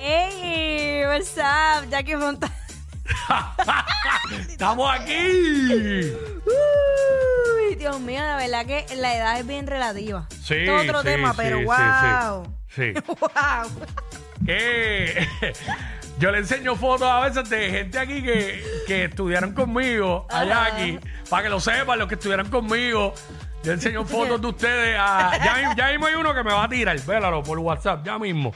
Hey, what's up? Jackie Fontana. ¡Estamos aquí! Uy, Dios mío, la verdad que la edad es bien relativa. Sí, Esto es otro sí, tema, sí, pero sí, wow. Sí. Wow. Que yo le enseño fotos a veces de gente aquí que, que estudiaron conmigo, a Jackie, para que lo sepan, los que estudiaron conmigo. Yo enseño fotos de ustedes a. Ya, ya mismo hay uno que me va a tirar, vélalo por WhatsApp, ya mismo.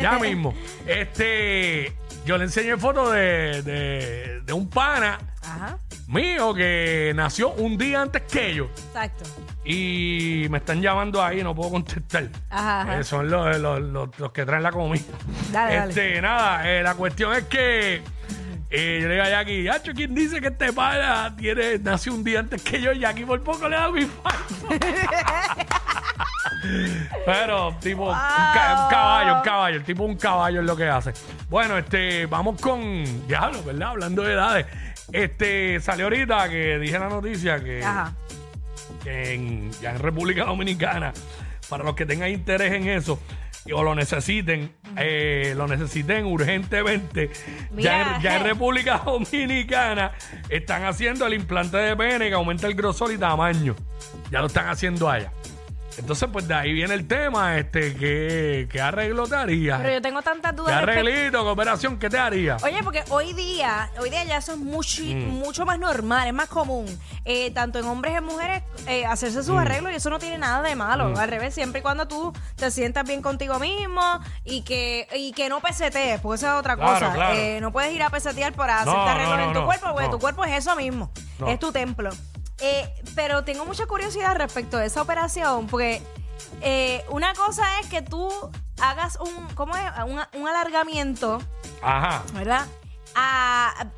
Ya mismo. Este. Yo le enseñé fotos de, de, de un pana Ajá, mío que nació un día antes que yo. exacto. Y me están llamando ahí, no puedo contestar. Ajá, ajá. Eh, son los, los, los- los que traen la comida. Dale, dale. este, nada, eh, la cuestión es que eh, yo le digo a Jackie, Hacho, ¿quién dice que este pana tiene, nació un día antes que yo? Jackie por poco le da mi. Pero, tipo, un, ca- un caballo, un caballo, el tipo un caballo es lo que hace. Bueno, este, vamos con, diablo, ¿verdad? Hablando de edades. Este, salió ahorita que dije la noticia que Ajá. que en, ya en República Dominicana, para los que tengan interés en eso o lo necesiten, eh, lo necesiten urgentemente, ya Mira, en, ya en eh. República Dominicana están haciendo el implante de pene que aumenta el grosor y tamaño. Ya lo están haciendo allá. Entonces, pues de ahí viene el tema, este, ¿qué, qué arreglo te haría? Pero yo tengo tantas ¿Qué dudas. respecto- arreglito, qué operación, qué te haría? Oye, porque hoy día, hoy día ya eso es mucho, mucho más normal, es más común, eh, tanto en hombres y en mujeres, eh, hacerse sus arreglos y eso no tiene nada de malo. Al revés, siempre y cuando tú te sientas bien contigo mismo y que, y que no pesetees, porque esa es otra Claro, cosa. claro. Eh, no puedes ir a pesetear por hacerte No, no, arreglos no, en tu cuerpo, porque tu cuerpo es eso mismo, es tu templo. Eh, pero tengo mucha curiosidad respecto de esa operación, porque eh, una cosa es que tú hagas un, ¿cómo es? Un, un alargamiento Ajá. ¿verdad?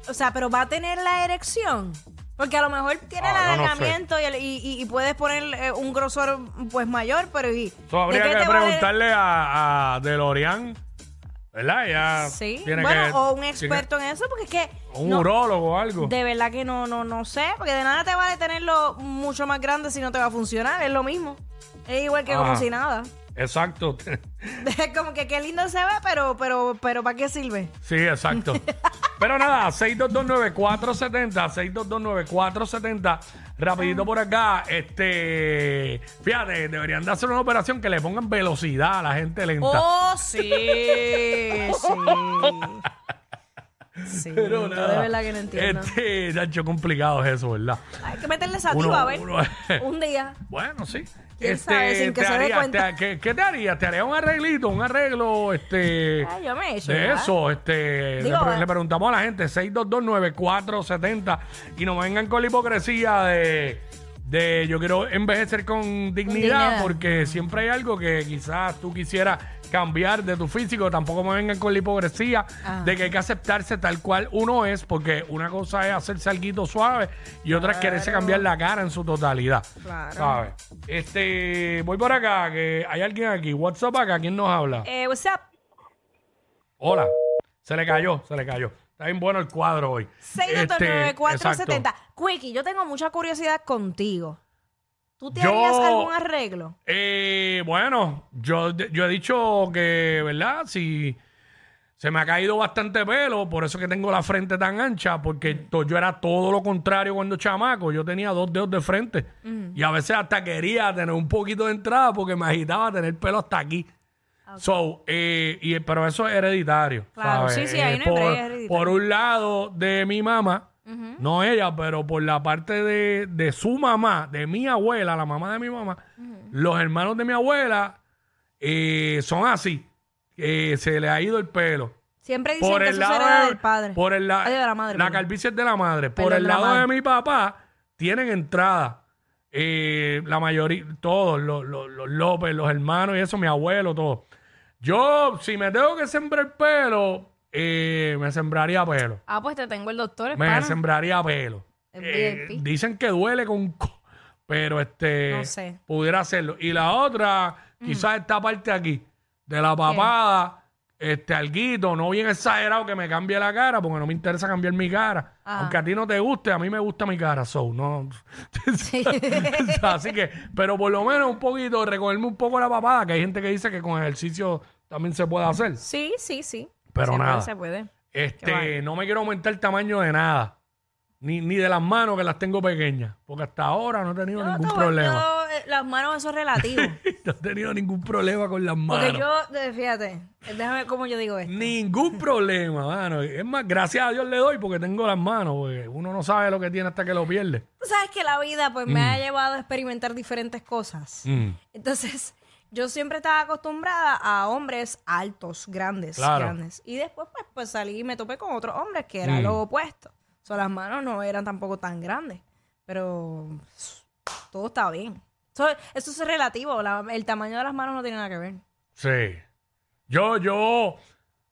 O sea, pero va a tener la erección. Porque a lo mejor tiene el Ah, yo no sé. alargamiento y, el- y- y- y puedes poner eh, un grosor pues mayor, pero ¿y Eso habría ¿de qué que te preguntarle a, a DeLorean, ¿verdad? Ya Sí, tiene bueno, que- o un tiene- experto en eso, porque es que Un no, urólogo o algo. de verdad que no, no, no sé, porque de nada te vale tenerlo mucho más grande si no te va a funcionar, es lo mismo. Es igual que como Ajá. si nada. Exacto. Es como que qué lindo se ve, pero, pero, pero ¿para qué sirve? Sí, exacto. Pero nada, 6229470, 6229470. Rapidito por acá, este, fíjate, deberían de hacer una operación que le pongan velocidad a la gente lenta. Oh, sí, sí. Sí, Pero yo nada. de verdad que no entiendo. Este, Nacho, complicado es eso, ¿verdad? Hay que meterle sativa, Uno- a ver. uno- un día. Bueno, sí. Este. Sin que te se dé haría- cuenta. te- ¿qué, qué te haría? ¿Te haría un arreglito, un arreglo, este, Ay, yo me he hecho. de ¿verdad? eso? Este, Digo, le, pre- eh. le preguntamos a la gente, 6229470 y no vengan con la hipocresía de, de yo quiero envejecer con dignidad, dignidad. porque siempre hay algo que quizás tú quisieras cambiar de tu físico, tampoco me vengan con la hipocresía Ah. de que hay que aceptarse tal cual uno es, porque una cosa es hacerse algo suave y otra es quererse cambiar la cara en su totalidad. Claro. ¿Sabes? Este, voy por acá, que hay alguien aquí. WhatsApp acá, ¿quién nos habla? Eh, what's up? Hola. Se le cayó, se le cayó. Está bien bueno el cuadro hoy. Este, 629-470. exacto. Quickie, yo tengo mucha curiosidad contigo. ¿Tú te Yo- algún arreglo? Eh, bueno, yo, yo he dicho que, ¿verdad? Si se me ha caído bastante pelo, por eso que tengo la frente tan ancha, porque to- yo era todo lo contrario cuando chamaco. Yo tenía dos dedos de frente. Y a veces hasta quería tener un poquito de entrada porque me agitaba tener pelo hasta aquí. So, eh, y, pero eso es hereditario. Claro, ¿sabes? sí, sí, ahí Eh, no hay por, break, es hereditario. por un lado de mi mamá, no ella, pero por la parte de, de su mamá, de mi abuela, la mamá de mi mamá, los hermanos de mi abuela eh, son así. Eh, se le ha ido el pelo. Siempre dicen Por que el lado de, del padre. Por el la, Ay, de la madre. la calvicie es de la madre. Por el de la lado de madre. mi papá tienen entrada. eh, la mayoría, todos, los, los, los López, los hermanos y eso, mi abuelo, todo. Yo, si me tengo que sembrar pelo, eh, me sembraría pelo. Ah, pues te tengo el doctor, Me pana. sembraría pelo. El Eh, VIP. dicen que duele con... co- Pero este... No sé. Pudiera hacerlo. Y la otra, quizás esta parte aquí, de la papada, este alguito, no bien exagerado que me cambie la cara, porque no me interesa cambiar mi cara. Ajá. Aunque a ti no te guste, a mí me gusta mi cara, so, no. Así que, pero por lo menos un poquito, recogerme un poco la papada, que hay gente que dice que con ejercicio también se puede hacer. Sí, sí, sí. Pero Se puede, nada. se puede. Este, vale. no me quiero aumentar el tamaño de nada. Ni, ni de las manos que las tengo pequeñas. Porque hasta ahora no he tenido Yo, ningún problema. yo, eh, las manos, eso es relativo. no he tenido ningún problema con las manos. Porque yo, fíjate, déjame cómo yo digo esto. Ningún problema, mano. Es más, gracias a Dios le doy porque tengo las manos. Porque uno no sabe lo que tiene hasta que lo pierde. Tú sabes que la vida pues me ha llevado a experimentar diferentes cosas. Mm. Entonces, yo siempre estaba acostumbrada a hombres altos, grandes, Claro. grandes. Y después pues, pues salí y me topé con otros hombres que era Mm. lo opuesto. O sea, las manos no eran tampoco tan grandes. Pero todo estaba bien. Eso, eso es relativo. la- el tamaño de las manos no tiene nada que ver. Sí. Yo, yo.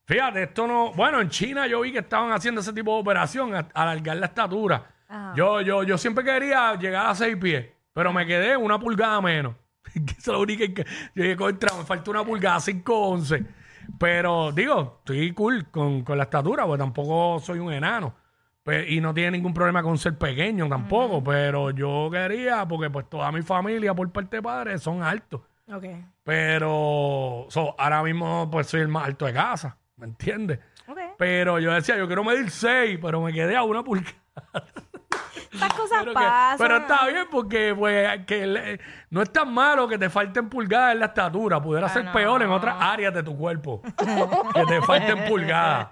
Fíjate, esto no. Bueno, en China yo vi que estaban haciendo ese tipo de operación, a- alargar la estatura. Ajá. Yo, yo, yo siempre quería llegar a seis pies, pero me quedé una pulgada menos. Que es lo único que. Yo dije, contra, me falta una pulgada, 5'11. Pero digo, estoy cool con, con la estatura, porque tampoco soy un enano. Pe- y no tiene ningún problema con ser pequeño tampoco, pero yo quería, porque pues toda mi familia por parte de padre son altos. Ok. Pero so, ahora mismo pues soy el más alto de casa, ¿me entiendes? Ok. Pero yo decía, yo quiero medir 6, pero me quedé a una pulgada. Estas cosas Pero, que- pasan. pero está bien porque pues que le- no es tan malo que te falten pulgadas en la estatura. Pudiera ser no. peor en otras áreas de tu cuerpo. que te falten pulgadas.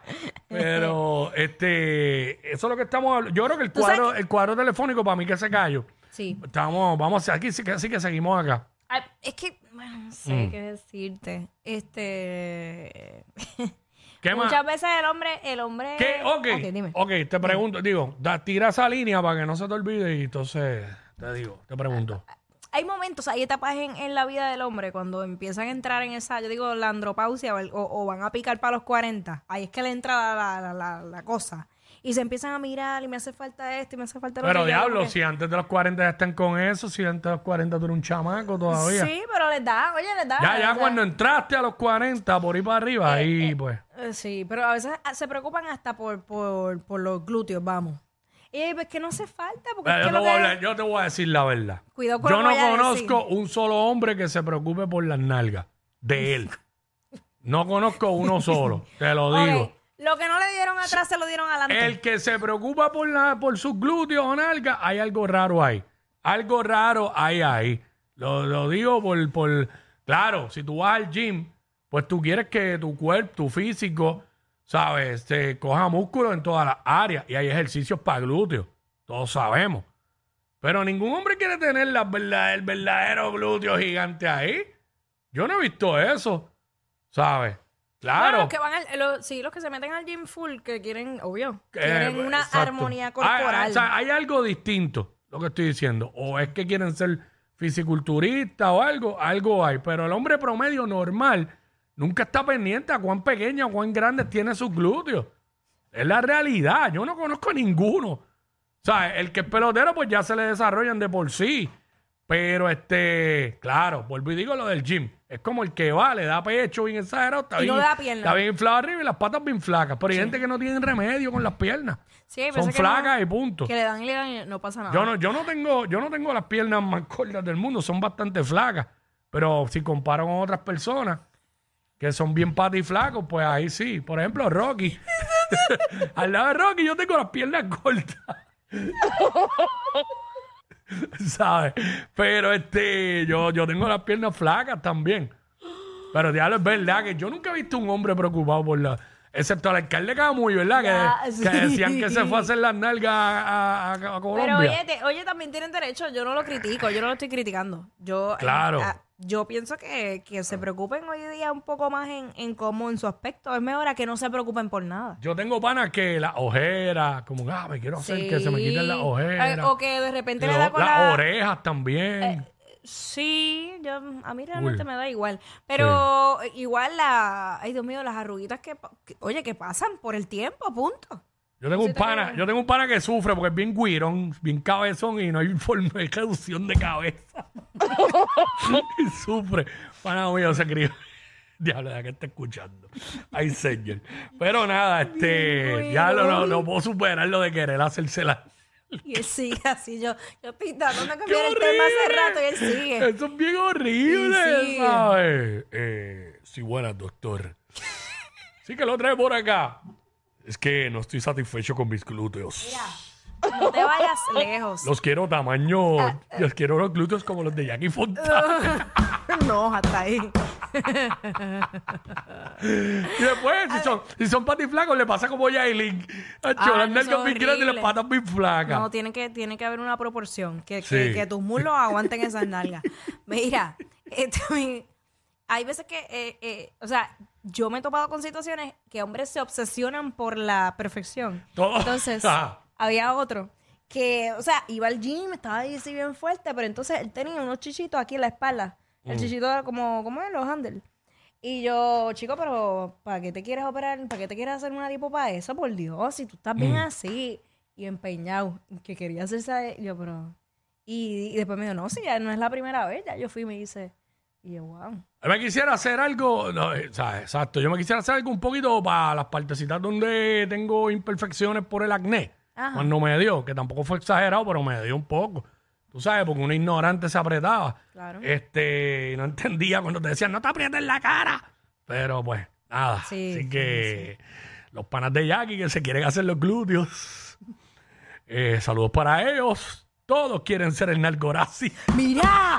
Pero este eso es lo que estamos hablando. Yo creo que el Tú sabes cuadro, el cuadro telefónico para mí que se cayó. Sí. Estamos, vamos a aquí sí que, sí que seguimos acá. Ay, es que, bueno, no sé Mm. qué decirte. Este. ¿Qué más? Muchas veces el hombre, el hombre. ¿Qué? Ok. Ok, dime. Ok, te pregunto, digo, da, tira esa línea para que no se te olvide y entonces te digo, te pregunto. Hay momentos, hay etapas en, en la vida del hombre cuando empiezan a entrar en esa, yo digo, la andropausia o, el- o- van a picar para los 40. Ahí es que le entra la, la- la- la cosa. Y se empiezan a mirar y me hace falta esto y me hace falta lo Pero otro. Yo diablo, si antes de los 40 ya están con eso, si antes de los 40 tú eres un chamaco todavía. Sí, pero les da, oye, les da. Ya, ya cuando entraste a los 40, por ir para arriba, ahí pues. eh, Sí, pero a veces ah, se preocupan hasta por, por, por los glúteos, vamos. Y pues que no hace falta, porque Mira, es yo, que te lo voy a que- hablar- yo te voy a decir la verdad. Cuidado con Yo no a conozco un solo hombre que se preocupe por las nalgas de él. No conozco uno solo, te lo digo. Lo que no le dieron atrás se lo dieron adelante. El que se preocupa por, la, por sus glúteos o nalgas, hay algo raro ahí. Algo raro hay ahí. Lo, lo digo por, por... Claro, si tú vas al gym, pues tú quieres que tu cuerpo, tu físico, ¿sabes? Se coja músculo en todas las áreas. Y hay ejercicios para glúteos. Todos sabemos. Pero ningún hombre quiere tener la verdad- el verdadero glúteo gigante ahí. Yo no he visto eso. ¿Sabes? Bueno, Claro. los que van al, los- sí, los que se meten al gym full, que quieren, obvio, Eh, quieren una exacto. armonía corporal. Hay, o sea, hay algo distinto, lo que estoy diciendo. O es que quieren ser fisiculturistas o algo, algo hay. Pero el hombre promedio normal nunca está pendiente a cuán pequeño o cuán grande tiene sus glúteos. Es la realidad. Yo no conozco ninguno. O sea, el que es pelotero, pues ya se le desarrollan de por sí. Pero este, claro, vuelvo y digo lo del gym. Es como el que va, le da pecho bien exagerado, está, Y no bien, da pierna. está bien inflado arriba y las patas bien flacas. Pero hay gente que no tiene remedio con las piernas. Sí, Son que no- flacas y punto. Que le dan y le dan y no pasa nada. Yo no, yo no tengo, yo no tengo las piernas más cortas del mundo, son bastante flacas. Pero si comparo con otras personas que son bien patas y flacos, pues ahí sí. Por ejemplo, Rocky. Al lado de Rocky yo tengo las piernas cortas. ¿Sabes? Pero este, yo, yo tengo las piernas flacas también. Pero diablo, es verdad que yo nunca he visto un hombre preocupado por la. Excepto al alcalde Camuy, ¿verdad? Ya, que, sí. que decían que se fue a hacer las nalgas a, a- a Colombia. Pero oye, te- oye, también tienen derecho, yo no lo critico, yo no lo estoy criticando. Yo, eh, Claro. Ah, yo pienso que, que se preocupen hoy día un poco más en, en cómo en su aspecto. Es mejor a que no se preocupen por nada. Yo tengo panas que las ojeras, como, ah, me quiero hacer que se me quiten las ojeras. Eh, O que de repente le lo- da con las la... orejas también. Eh, Sí, yo, a mí realmente me da igual. Pero igual la... Ay, Dios mío, las arruguitas que, pa- que- Oye, que pasan por el tiempo, punto. Yo tengo un pana, yo tengo un pana que sufre porque es bien guirón, bien cabezón y no hay forma de reducción de cabeza. y sufre. Pana mío se crió. Diablo, ya que está escuchando. Ay, señor. Pero nada, este, ya lo, no, no puedo superar lo de querer hacérsela. Y él sigue así. Yo, yo de ¡Qué cambiar el tema hace rato y él sigue. Eso es bien horrible. ¿sabes? Eh, sí, buenas, doctor. Sí que lo trae por acá. Es que no estoy satisfecho con mis glúteos. No te vayas lejos. Los quiero tamaño, los quiero los glúteos como los de Jackie Fontana. no, hasta ahí. y después, si son, si son patiflacos, le pasa como Yailin. Ah, Las bien grandes y las patas bien flacas. No, tiene que, tiene que haber una proporción. Que, Sí. que, que tus muslos aguanten esas nalgas. Mira, este, hay veces que, eh, eh, o sea, yo me he topado con situaciones que hombres se obsesionan por la perfección. Todo- Entonces, Ah. había otro que, o sea, iba al gym, estaba ahí así bien fuerte, pero entonces él tenía unos chichitos aquí en la espalda. El chichito era como, ¿cómo es? Los handles. Y yo, chico, pero ¿para qué te quieres operar? ¿Para qué te quieres hacer una lipo para eso? Por Dios, si tú estás bien así y empeñado, que quería hacerse, yo, pero... Y, y después me dijo, no, si ya no es la primera vez, ya yo fui y me dice, y yo, wow. Yo me quisiera hacer algo, no, eh, o sea, exacto, yo me quisiera hacer algo un poquito para las partecitas donde tengo imperfecciones por el acné. Ajá. Cuando me dio, que tampoco fue exagerado, pero me dio un poco. Tú sabes, porque un ignorante se apretaba. Claro. Este, no entendía cuando te decían, no te aprietes la cara. Pero pues, nada. Sí, Así sí, que los panas de Jackie que se quieren hacer los glúteos. eh, saludos para ellos. Todos quieren ser el Narcorazzi. ¡Mira!